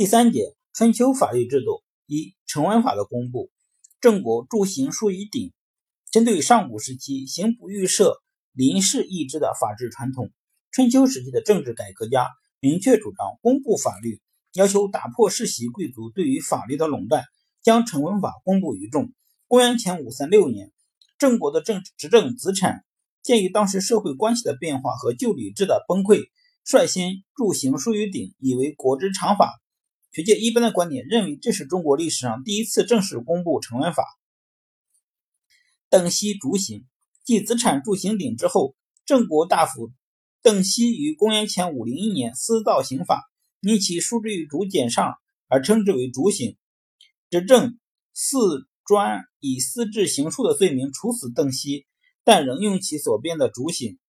第三节，春秋法律制度一成文法的公布。郑国著行书于鼎，针对上古时期刑部预设临事议制的法治传统，春秋时期的政治改革家明确主张公布法律，要求打破世袭贵族对于法律的垄断，将成文法公布于众。公元前五三六年，郑国的政执政子产鉴于当时社会关系的变化和旧礼制的崩溃，率先著行书于鼎，以为国之常法。学界一般的观点认为，这是中国历史上第一次正式公布成文法。邓锡逐行，继子产铸刑鼎之后，郑国大夫邓锡于公元前五零一年私造刑法，因其书之于竹简上而称之为竹刑。执政四专以私制刑书的罪名处死邓锡，但仍用其所编的竹刑。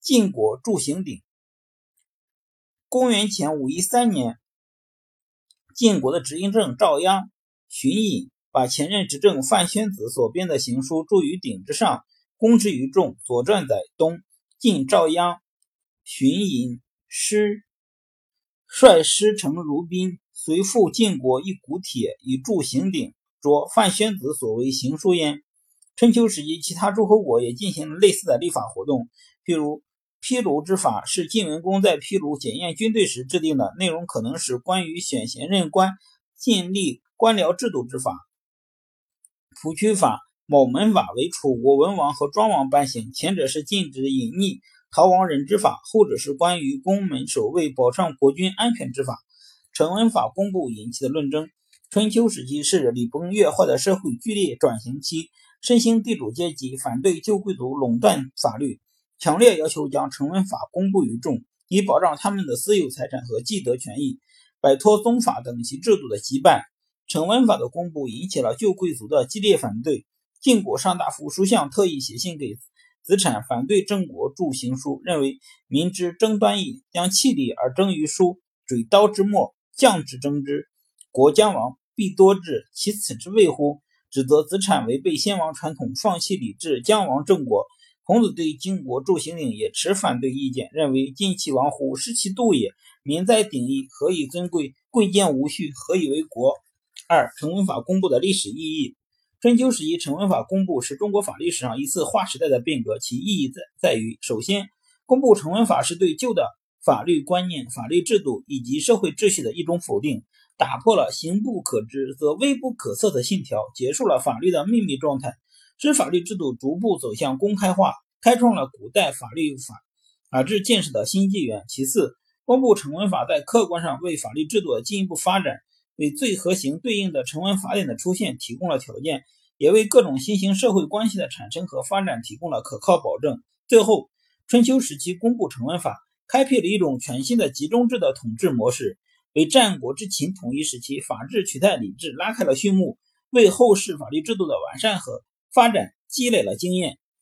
晋国铸刑鼎，公元前五一三年。晋国的执行政赵鞅荀隐把前任执政范宣子所编的行书著于鼎之上，公之于众。左传载东晋赵鞅荀隐师率师承如宾，随赴晋国一古铁以铸行鼎，着范宣子所为行书焉。春秋时期，其他诸侯国也进行了类似的立法活动，譬如。披卢之法是晋文公在披卢检验军队时制定的，内容可能是关于选贤任官、建立官僚制度之法。蒲曲法、某门法为楚国文王和庄王颁行，前者是禁止隐匿逃亡人之法，后者是关于宫门守卫、保障国君安全之法。成文法公布引起的论争。春秋时期是礼崩乐坏的社会剧烈转型期，新兴地主阶级反对旧贵族垄断法律。强烈要求将成文法公布于众，以保障他们的私有财产和既得权益，摆脱宗法等其制度的羁绊。成文法的公布引起了旧贵族的激烈反对。晋国上大夫叔向特意写信给子产，反对郑国著行书，认为民之争端矣，将弃礼而争于书，嘴刀之末，将之争之，国将亡，必多至，其此之谓乎？指责子产违背先王传统，放弃礼制，将亡郑国。孔子对晋国著行令也持反对意见，认为晋其亡乎失其度也。民在鼎矣，何以尊贵？贵贱无序，何以为国？二、成文法公布的历史意义。春秋时期成文法公布是中国法律史上一次划时代的变革，其意义在在于：首先，公布成文法是对旧的法律观念、法律制度以及社会秩序的一种否定，打破了行不可知则微不可测的信条，结束了法律的秘密状态。使法律制度逐步走向公开化，开创了古代法律法法治建设的新纪元。其次，公布成文法在客观上为法律制度的进一步发展，为最和刑对应的成文法典的出现提供了条件，也为各种新型社会关系的产生和发展提供了可靠保证。最后，春秋时期公布成文法，开辟了一种全新的集中制的统治模式，为战国之秦统一时期法治取代礼制拉开了序幕，为后世法律制度的完善和。发展积累了经验。